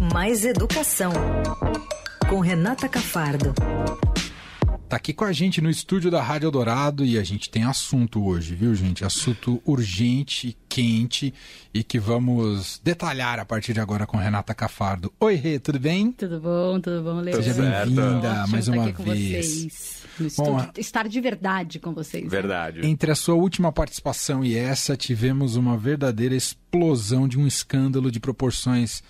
Mais Educação, com Renata Cafardo. Tá aqui com a gente no estúdio da Rádio Eldorado e a gente tem assunto hoje, viu, gente? Assunto urgente, quente e que vamos detalhar a partir de agora com Renata Cafardo. Oi, Rê, tudo bem? Tudo bom, tudo bom, Leandro? Seja bem-vinda mais uma aqui vez. Com vocês, no Bom, estar de verdade com vocês. né? Verdade. Entre a sua última participação e essa, tivemos uma verdadeira explosão de um escândalo de proporções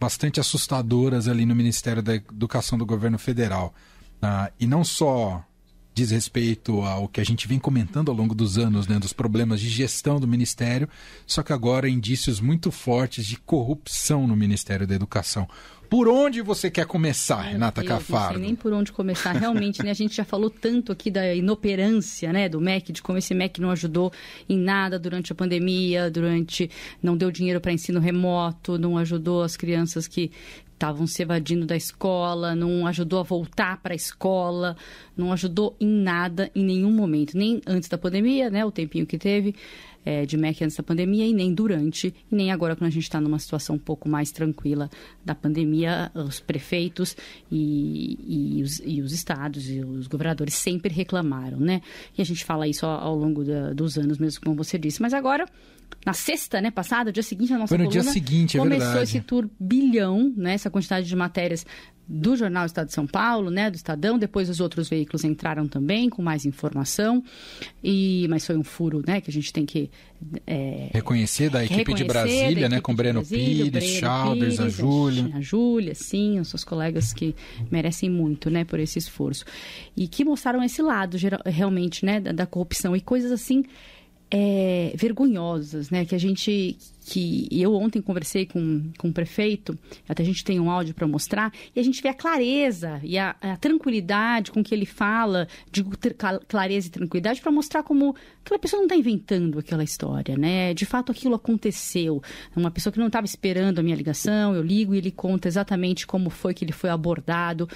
bastante assustadoras ali no Ministério da Educação do governo federal. Ah, e não só diz respeito ao que a gente vem comentando ao longo dos anos, né, dos problemas de gestão do Ministério, só que agora indícios muito fortes de corrupção no Ministério da Educação. Por onde você quer começar, Renata Eu Não Cafardo? sei nem por onde começar. Realmente, né? A gente já falou tanto aqui da inoperância, né? Do MEC, de como esse MEC não ajudou em nada durante a pandemia, durante não deu dinheiro para ensino remoto, não ajudou as crianças que estavam se evadindo da escola, não ajudou a voltar para a escola, não ajudou em nada, em nenhum momento, nem antes da pandemia, né? O tempinho que teve é, de MEC antes da pandemia e nem durante, e nem agora quando a gente está numa situação um pouco mais tranquila da pandemia, os prefeitos e, e, os, e os estados e os governadores sempre reclamaram, né? E a gente fala isso ao, longo da, dos anos mesmo, como você disse. Mas agora, na sexta, né, passada, dia seguinte, a nossa Foi no dia coluna, seguinte, é começou verdade. esse turbilhão, né, essa quantidade de matérias do jornal Estado de São Paulo, né, do Estadão, depois os outros veículos entraram também com mais informação, e mas foi um furo, né, que a gente tem que é, Reconhecer da equipe de reconhecer Brasília, da né, com de Breno Brasília, Pires, Breno Chalbers, a Júlia. A Júlia, sim, os seus colegas que merecem muito, né, por esse esforço. E que mostraram esse lado, geral- realmente, né, da, da corrupção e coisas assim é, vergonhosas, né, que a gente que eu ontem conversei com, com o prefeito, até a gente tem um áudio para mostrar, e a gente vê a clareza e a, a tranquilidade com que ele fala, digo clareza e tranquilidade, para mostrar como aquela pessoa não está inventando aquela história, né? De fato aquilo aconteceu. Uma pessoa que não estava esperando a minha ligação, eu ligo e ele conta exatamente como foi que ele foi abordado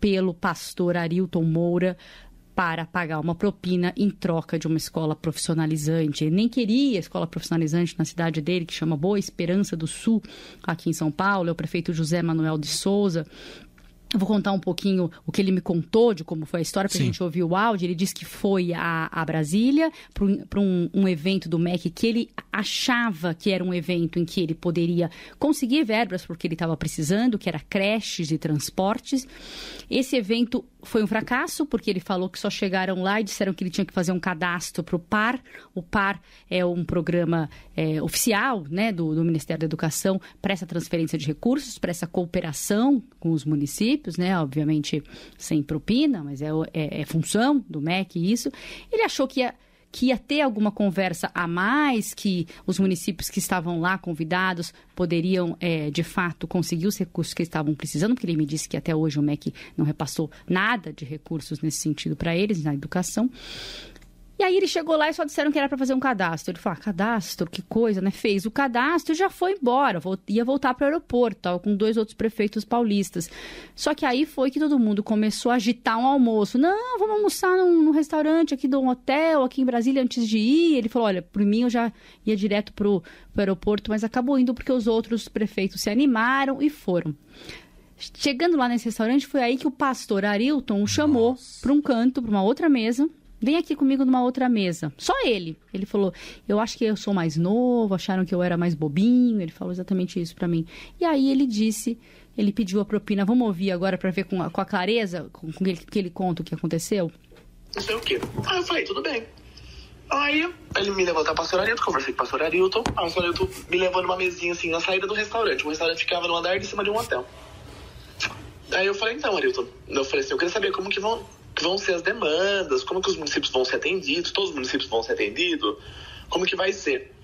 pelo pastor Arilton Moura para pagar uma propina em troca de uma escola profissionalizante. Ele nem queria escola profissionalizante na cidade dele, que chama Boa Esperança do Sul, aqui em São Paulo. É o prefeito José Manuel de Souza. Eu vou contar um pouquinho o que ele me contou de como foi a história, para a gente ouvir o áudio. Ele disse que foi a, a Brasília para um, um evento do MEC que ele achava que era um evento em que ele poderia conseguir verbas porque ele estava precisando, que era creches e transportes. Esse evento foi um fracasso, porque ele falou que só chegaram lá e disseram que ele tinha que fazer um cadastro para o PAR. O PAR é um programa é, oficial né, do, do Ministério da Educação para essa transferência de recursos, para essa cooperação com os municípios, né, obviamente sem propina, mas é, é- é função do MEC isso. Ele achou que ia que ia ter alguma conversa a mais, que os municípios que estavam lá convidados poderiam, eh, de fato, conseguir os recursos que estavam precisando, porque ele me disse que até hoje o MEC não repassou nada de recursos nesse sentido para eles, na educação. E aí ele chegou lá e só disseram que era para fazer um cadastro. Ele falou, ah, cadastro, que coisa, né? Fez o cadastro e já foi embora, ia voltar para o aeroporto, tava com dois outros prefeitos paulistas. Só que aí foi que todo mundo começou a agitar um almoço. Não, vamos almoçar num, num restaurante aqui de um hotel, aqui em Brasília, antes de ir. Ele falou, olha, por mim eu já ia direto pro, pro aeroporto, mas acabou indo porque os outros prefeitos se animaram e foram. Chegando lá nesse restaurante, foi aí que o pastor Arilton o chamou para um canto, para uma outra mesa. Vem aqui comigo numa outra mesa. Só ele. Ele falou: Eu acho que eu sou mais novo, acharam que eu era mais bobinho. Ele falou exatamente isso para mim. E aí ele disse: Ele pediu a propina. Vamos ouvir agora para ver com a, com a clareza com, com ele, que ele conta o que aconteceu? não sei o quê. Aí eu falei, tudo bem. Aí ele me levou até o pastor Arilton, conversei com o pastor Arilton. Aí o pastor Arilton me levou numa mesinha assim, na saída do restaurante. O restaurante ficava no andar de cima de um hotel. Aí eu falei, então, Arilton, eu falei assim, eu queria saber como que vão, que vão ser as demandas, como que os municípios vão ser atendidos, todos os municípios vão ser atendidos, como que vai ser.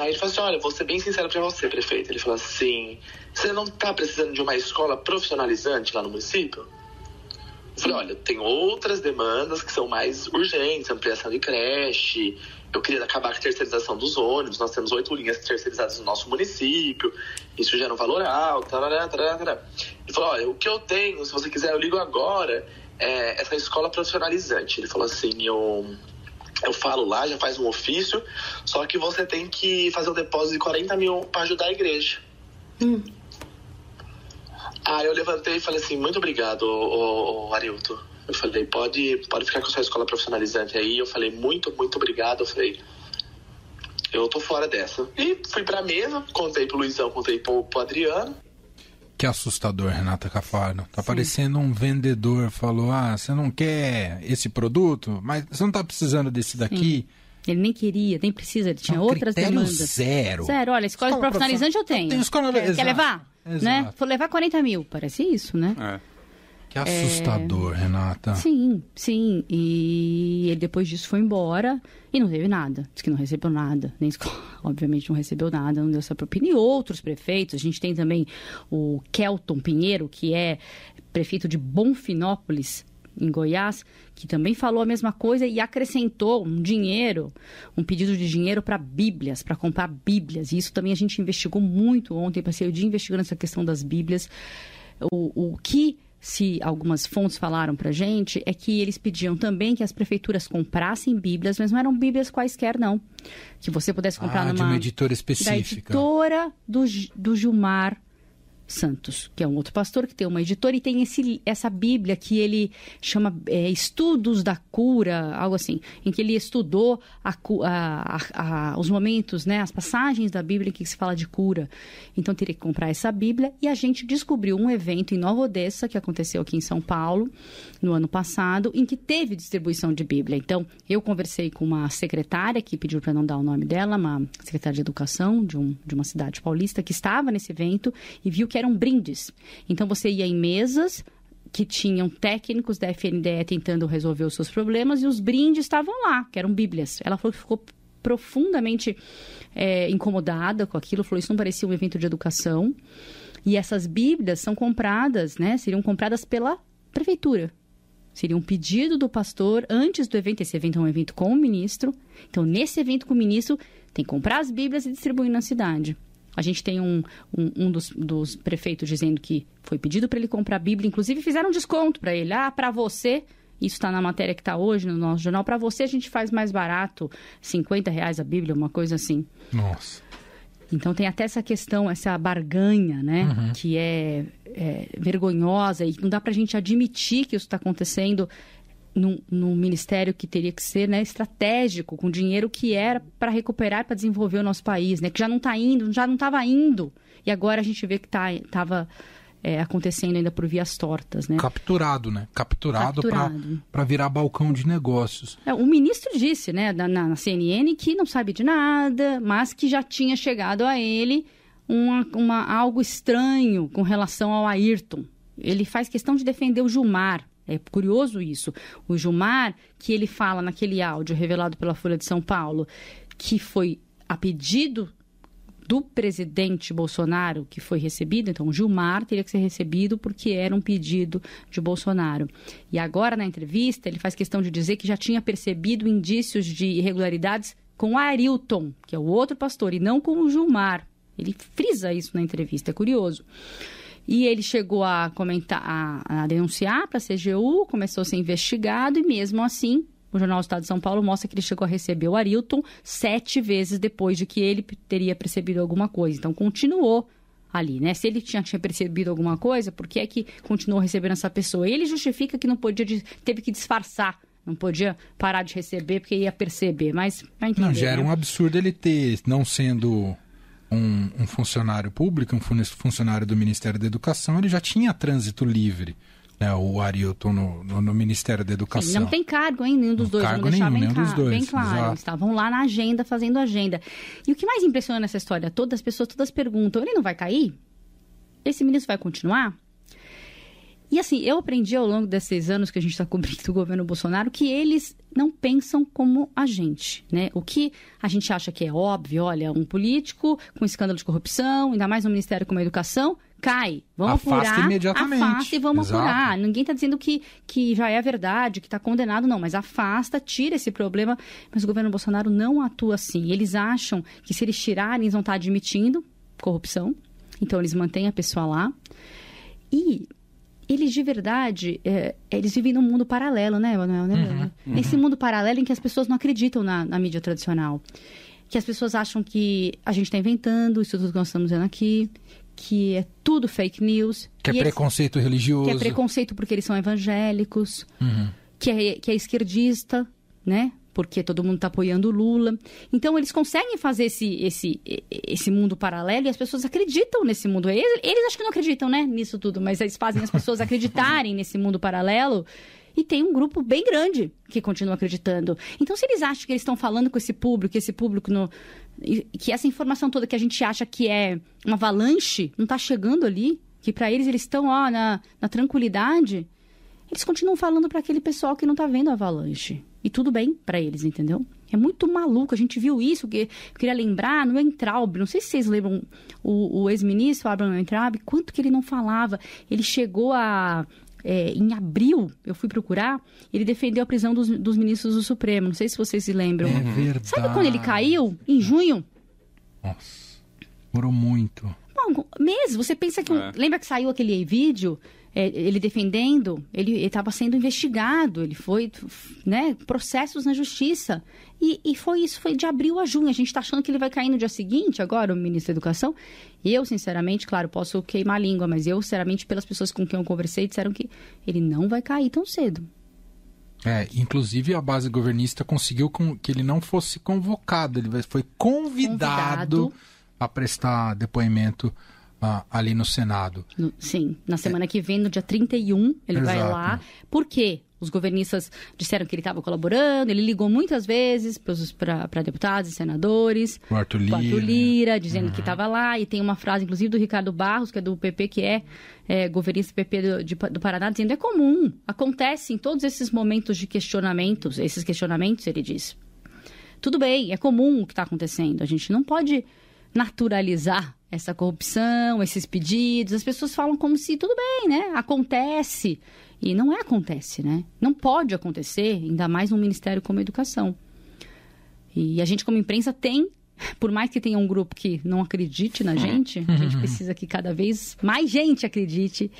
Aí ele falou assim, olha, vou ser bem sincero pra você, prefeito. Ele falou assim, você não tá precisando de uma escola profissionalizante lá no município? Eu falei, olha, tem outras demandas que são mais urgentes, ampliação de creche, eu queria acabar com a terceirização dos ônibus, nós temos oito linhas terceirizadas no nosso município, isso gera um valor alto, tarará, tarará. Ele falou, olha, o que eu tenho, se você quiser, eu ligo agora, é essa escola profissionalizante. Ele falou assim, eu, eu falo lá, já faz um ofício, só que você tem que fazer um depósito de 40 mil para ajudar a igreja. Aí eu levantei e falei assim, muito obrigado, ô, ô, Arilton. Eu falei, pode, pode ficar com a sua escola profissionalizante aí. Eu falei, muito, muito obrigado. Eu falei, eu tô fora dessa. E fui pra mesa, contei pro Luizão, contei pro, pro Adriano. Que assustador, Renata Cafardo. Tá Sim. parecendo um vendedor. Falou: ah, você não quer esse produto, mas você não tá precisando desse daqui. Sim. Ele nem queria, nem precisa, ele tinha outras demandas. Zero. Zero, olha, escola, escola profissionalizante eu tenho. Tem escola... Quer, quer levar? Exato. Né? Vou levar 40 mil, parece isso, né? É. Que assustador, é... Renata. Sim, sim. E ele depois disso foi embora e não teve nada. Diz que não recebeu nada. Nem escola, obviamente não recebeu nada, não deu essa propina. E outros prefeitos, a gente tem também o Kelton Pinheiro, que é prefeito de Bonfinópolis, em Goiás, que também falou a mesma coisa e acrescentou um dinheiro, um pedido de dinheiro para Bíblias, para comprar Bíblias. E isso também a gente investigou muito ontem, passei o dia investigando essa questão das Bíblias. O, o que se algumas fontes falaram para gente, é que eles pediam também que as prefeituras comprassem bíblias, mas não eram bíblias quaisquer, não. Que você pudesse comprar ah, numa... de uma editora específica. Da editora do, do Gilmar Santos, que é um outro pastor que tem uma editora e tem esse, essa Bíblia que ele chama é, Estudos da Cura, algo assim, em que ele estudou a, a, a, os momentos, né, as passagens da Bíblia em que se fala de cura. Então teria que comprar essa Bíblia e a gente descobriu um evento em Nova Odessa que aconteceu aqui em São Paulo no ano passado, em que teve distribuição de Bíblia. Então eu conversei com uma secretária que pediu para não dar o nome dela, uma secretária de educação de, um, de uma cidade paulista que estava nesse evento e viu que eram brindes. Então você ia em mesas que tinham técnicos da FNDE tentando resolver os seus problemas e os brindes estavam lá, que eram bíblias. Ela falou que ficou profundamente é, incomodada com aquilo, falou isso não parecia um evento de educação. E essas bíblias são compradas, né? Seriam compradas pela prefeitura. Seria um pedido do pastor antes do evento. Esse evento é um evento com o ministro. Então, nesse evento com o ministro, tem que comprar as bíblias e distribuir na cidade. A gente tem um, um, um dos, dos, prefeitos dizendo que foi pedido para ele comprar a Bíblia, inclusive fizeram um desconto para ele. Ah, para você, isso está na matéria que está hoje no nosso jornal, para você a gente faz mais barato, 50 reais a Bíblia, uma coisa assim. Nossa. Então tem até essa questão, essa barganha, né? Uhum. Que é, é, vergonhosa e não dá para a gente admitir que isso está acontecendo num, num, ministério que teria que ser né, estratégico, com dinheiro que era para recuperar, para desenvolver o nosso país, né? Que já não está indo, já não estava indo. E agora a gente vê que estava tá, é, acontecendo ainda por vias tortas, né? Capturado, né? Capturado, Capturado. para virar balcão de negócios. É, o ministro disse, né, na, na, CNN, que não sabe de nada, mas que já tinha chegado a ele uma, uma, algo estranho com relação ao Ayrton. Ele faz questão de defender o Gilmar, é curioso isso. O Gilmar, que ele fala naquele áudio revelado pela Folha de São Paulo, que foi a pedido do presidente Bolsonaro que foi recebido, então Gilmar teria que ser recebido porque era um pedido de Bolsonaro. E agora na entrevista ele faz questão de dizer que já tinha percebido indícios de irregularidades com Arilton, que é o outro pastor, e não com o Gilmar. Ele frisa isso na entrevista, é curioso. E ele chegou a comentar, a, a denunciar para a CGU, começou a ser investigado e mesmo assim o Jornal Estado de São Paulo mostra que ele chegou a receber o Arilton sete vezes depois de que ele teria percebido alguma coisa. Então continuou ali, né? Se ele tinha, tinha percebido alguma coisa, por que é que continuou recebendo essa pessoa? Ele justifica que não podia, teve que disfarçar não podia parar de receber porque ia perceber, mas vai entender. Não, já era né? um absurdo ele ter, não sendo um, um, funcionário público, um funcionário do Ministério da Educação, ele já tinha trânsito livre. Né, o Arilton no, no, no, Ministério da Educação. Sim, não tem cargo, hein? Nenhum dos não dois. Cargo Vamos nenhum, bem, nenhum dos dois, bem claro. Exato. Estavam lá na agenda, fazendo agenda. E o que mais impressiona nessa história toda, as pessoas todas perguntam: ele não vai cair? Esse ministro vai continuar? E assim, eu aprendi ao longo desses anos que a gente está cobrindo o governo Bolsonaro que eles não pensam como a gente, né? O que a gente acha que é óbvio, olha, um político com escândalo de corrupção, ainda mais um ministério como a educação, cai. Vamos afasta apurar, imediatamente. afasta e vamos Exato. apurar. Ninguém está dizendo que, que já é verdade, que está condenado, não, mas afasta, tira esse problema. Mas o governo Bolsonaro não atua assim. Eles acham que se eles tirarem, eles vão estar tá admitindo corrupção. Então eles mantêm a pessoa lá. E eles de verdade, é, eles vivem num mundo paralelo, né, Manuel? Né? Uhum, uhum. Esse mundo paralelo em que as pessoas não acreditam na, na mídia tradicional. Que as pessoas acham que a gente está inventando isso tudo que nós estamos vendo aqui, que é tudo fake news. Que é eles, preconceito religioso. Que é preconceito porque eles são evangélicos. Uhum. Que, é, que é esquerdista, né? Porque todo mundo está apoiando o Lula. Então, eles conseguem fazer esse, esse, esse mundo paralelo e as pessoas acreditam nesse mundo. Eles, eles acho que não acreditam, né? Nisso tudo, mas eles fazem as pessoas acreditarem nesse mundo paralelo e tem um grupo bem grande que continua acreditando. Então, se eles acham que eles estão falando com esse público, que esse público no, que essa informação toda que a gente acha que é uma avalanche não está chegando ali, que para eles eles estão ó, na, na tranquilidade, eles continuam falando para aquele pessoal que não está vendo a avalanche. E tudo bem para eles, entendeu? É muito maluco. A gente viu isso, que eu queria lembrar no Entraub. Não sei se vocês lembram o, o ex-ministro Abraham Entraub, quanto que ele não falava. Ele chegou a é, em abril, eu fui procurar, ele defendeu a prisão dos, dos, ministros do Supremo. Não sei se vocês se lembram. É verdade. Sabe quando ele caiu? Em junho. Nossa, demorou muito. Bom, mesmo, você pensa que... É. Lembra que saiu aquele vídeo é, ele defendendo, ele estava sendo investigado, ele foi, né, processos na justiça. E, e, foi isso, foi de abril a junho. A gente está achando que ele vai cair no dia seguinte, agora, o ministro da Educação. Eu, sinceramente, claro, posso queimar a língua, mas eu, sinceramente, pelas pessoas com quem eu conversei, disseram que ele não vai cair tão cedo. É, inclusive a base governista conseguiu que ele não fosse convocado, ele foi convidado, convidado. a prestar depoimento ah, ali no Senado. No, sim, na semana é. que vem, no dia 31, ele Exato. vai lá. Por quê? Os governistas disseram que ele estava colaborando, ele ligou muitas vezes para deputados e senadores. O Arthur Lira. O Arthur Lira, dizendo uhum. que estava lá. E tem uma frase, inclusive, do Ricardo Barros, que é do PP, que é, é governista PP do, de, do Paraná, dizendo é comum, acontece em todos esses momentos de questionamentos, esses questionamentos, ele diz. Tudo bem, é comum o que está acontecendo. A gente não pode naturalizar essa corrupção, esses pedidos. As pessoas falam como se tudo bem, né? Acontece. E não é acontece, né? Não pode acontecer, ainda mais num ministério como a educação. E a gente, como imprensa, tem, por mais que tenha um grupo que não acredite na gente, a gente precisa que cada vez mais gente acredite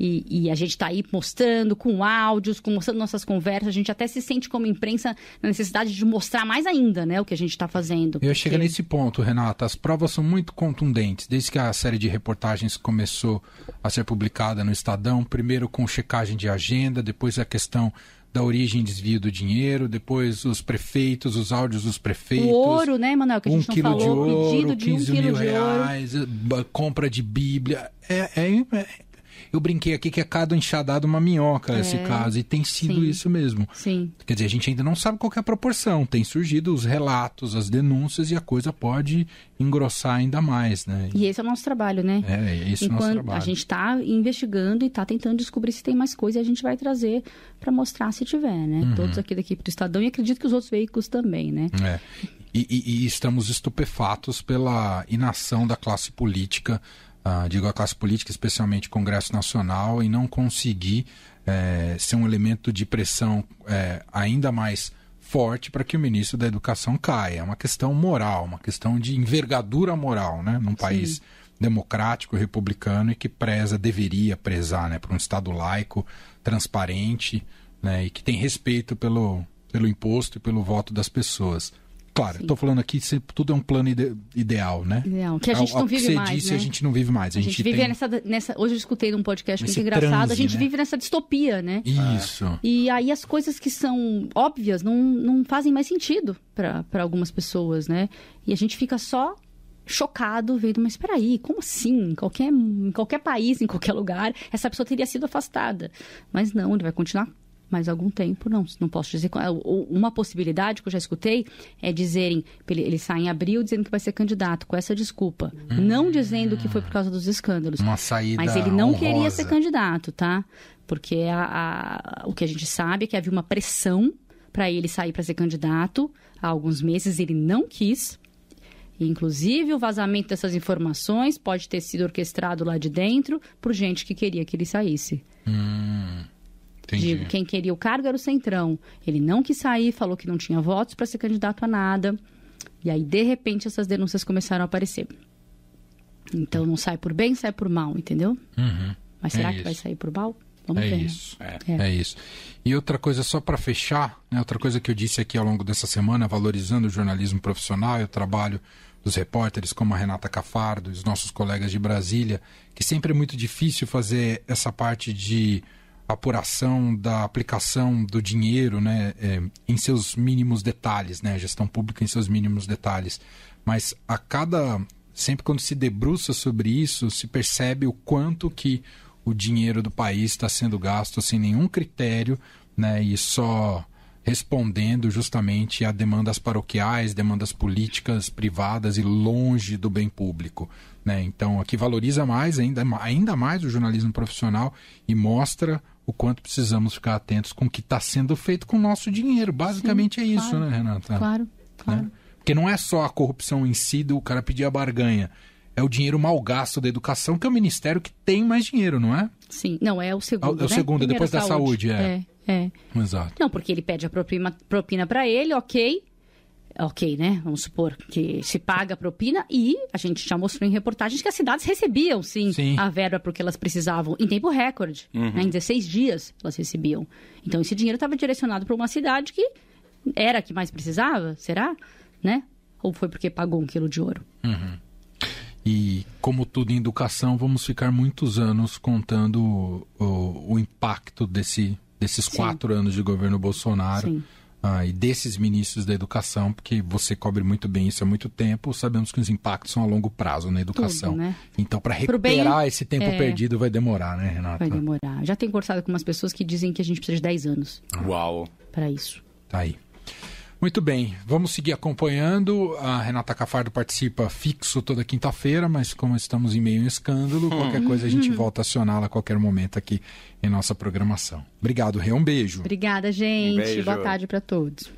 e, e a gente está aí mostrando com áudios, com, mostrando nossas conversas. A gente até se sente como imprensa na necessidade de mostrar mais ainda né, o que a gente está fazendo. Eu porque... chego nesse ponto, Renata. As provas são muito contundentes. Desde que a série de reportagens começou a ser publicada no Estadão, primeiro com checagem de agenda, depois a questão da origem e desvio do dinheiro, depois os prefeitos, os áudios dos prefeitos. O ouro, né, Manuel? Que a gente um não falou, de ouro, pedido de 15 um mil reais, compra de Bíblia. É, é, é, eu brinquei aqui que é cada enxadado uma minhoca é, esse caso, e tem sido sim, isso mesmo. Sim. Quer dizer, a gente ainda não sabe qual é a proporção. Tem surgido os relatos, as denúncias, e a coisa pode engrossar ainda mais, né? E esse é o nosso trabalho, né? É, esse Enquanto é o nosso trabalho. A gente está investigando e está tentando descobrir se tem mais coisa e a gente vai trazer para mostrar se tiver, né? Uhum. Todos aqui da equipe do Estadão e acredito que os outros veículos também, né? É. E, e, e estamos estupefatos pela inação da classe política uh, digo a classe política, especialmente o Congresso Nacional, e não conseguir é, ser um elemento de pressão é, ainda mais forte para que o ministro da Educação caia. É uma questão moral, uma questão de envergadura moral, né? Num país Sim. democrático, republicano e que preza, deveria prezar, né? Para um Estado laico, transparente, né? E que tem respeito pelo, pelo imposto e pelo voto das pessoas. Claro, estou falando aqui, tudo é um plano ide ideal, né? Ideal, que a gente não vive você mais, disse, né? a gente não vive mais. A, a gente, gente, vive tem... nessa, nessa... Hoje eu escutei num podcast muito engraçado, transe, a gente né? vive nessa distopia, né? Isso. E aí as coisas que são óbvias não, não fazem mais sentido para algumas pessoas, né? E a gente fica só chocado vendo, mas espera aí, como assim? Em qualquer, em qualquer país, em qualquer lugar, essa pessoa teria sido afastada. Mas não, ele vai continuar mais algum tempo, não, não posso dizer. Uma possibilidade que eu já escutei é dizerem, ele, ele sai em abril dizendo que vai ser candidato, com essa desculpa. Hum. Não dizendo que foi por causa dos escândalos. Uma saída Mas ele não honrosa. queria ser candidato, tá? Porque a, a, o que a gente sabe é que havia uma pressão para ele sair para ser candidato há alguns meses, ele não quis. Inclusive, o vazamento dessas informações pode ter sido orquestrado lá de dentro por gente que queria que ele saísse. Hum. Entendi. quem queria o cargo era o Centrão. Ele não quis sair, falou que não tinha votos para ser candidato a nada. E aí, de repente, essas denúncias começaram a aparecer. Então, não sai por bem, sai por mal, entendeu? Uhum. Mas será é que vai sair por mal? Vamos é ver. Isso. É. É. é isso. E outra coisa, só para fechar, né, outra coisa que eu disse aqui ao longo dessa semana, valorizando o jornalismo profissional, eu trabalho dos repórteres como a Renata Cafardo, os nossos colegas de Brasília, que sempre é muito difícil fazer essa parte de apuração da aplicação do dinheiro né, é, em seus mínimos detalhes, né, gestão pública em seus mínimos detalhes. Mas a cada. Sempre quando se debruça sobre isso, se percebe o quanto que o dinheiro do país está sendo gasto sem nenhum critério né, e só respondendo justamente a demandas paroquiais, demandas políticas, privadas e longe do bem público. Né? Então, aqui valoriza mais, ainda, ainda mais o jornalismo profissional e mostra o quanto precisamos ficar atentos com o que está sendo feito com o nosso dinheiro. Basicamente Sim, é isso, claro, né, Renata? Claro, claro. Né? Porque não é só a corrupção em si do cara pedir a barganha. É o dinheiro mal gasto da educação, que é o ministério que tem mais dinheiro, não é? Sim, não, é o segundo. É o né? segundo, Primeiro depois da saúde, é. é. É. Exato. Não, porque ele pede a propina, propina para ele, ok. Ok, né? Vamos supor que se paga a propina e a gente já mostrou em reportagens que as cidades recebiam, sim, Sim. a verba porque elas precisavam em tempo recorde. Uhum. Né? Em 16 dias elas recebiam. Então esse dinheiro estava direcionado para uma cidade que era a que mais precisava, será? Né? Ou foi porque pagou um quilo de ouro? E, como tudo em educação, vamos ficar muitos anos contando o, o, o impacto desse, desses Sim. quatro anos de governo Bolsonaro Sim. Ah, e desses ministros da educação, porque você cobre muito bem isso há muito tempo. Sabemos que os impactos são a longo prazo na educação. Tudo, né? Então, para Pro bem, recuperar esse tempo é. perdido, vai demorar, né, Renata? Vai demorar. Já tenho conversado com umas pessoas que dizem que a gente precisa de 10 anos Uau. para isso. Tá aí. Muito bem, vamos seguir acompanhando. A Renata Cafardo participa fixo toda quinta-feira, mas como estamos em meio a um escândalo, qualquer coisa a gente volta a acioná-la a qualquer momento aqui em nossa programação. Obrigado, Rê. Um beijo. Obrigada, gente. Um beijo. Boa tarde para todos.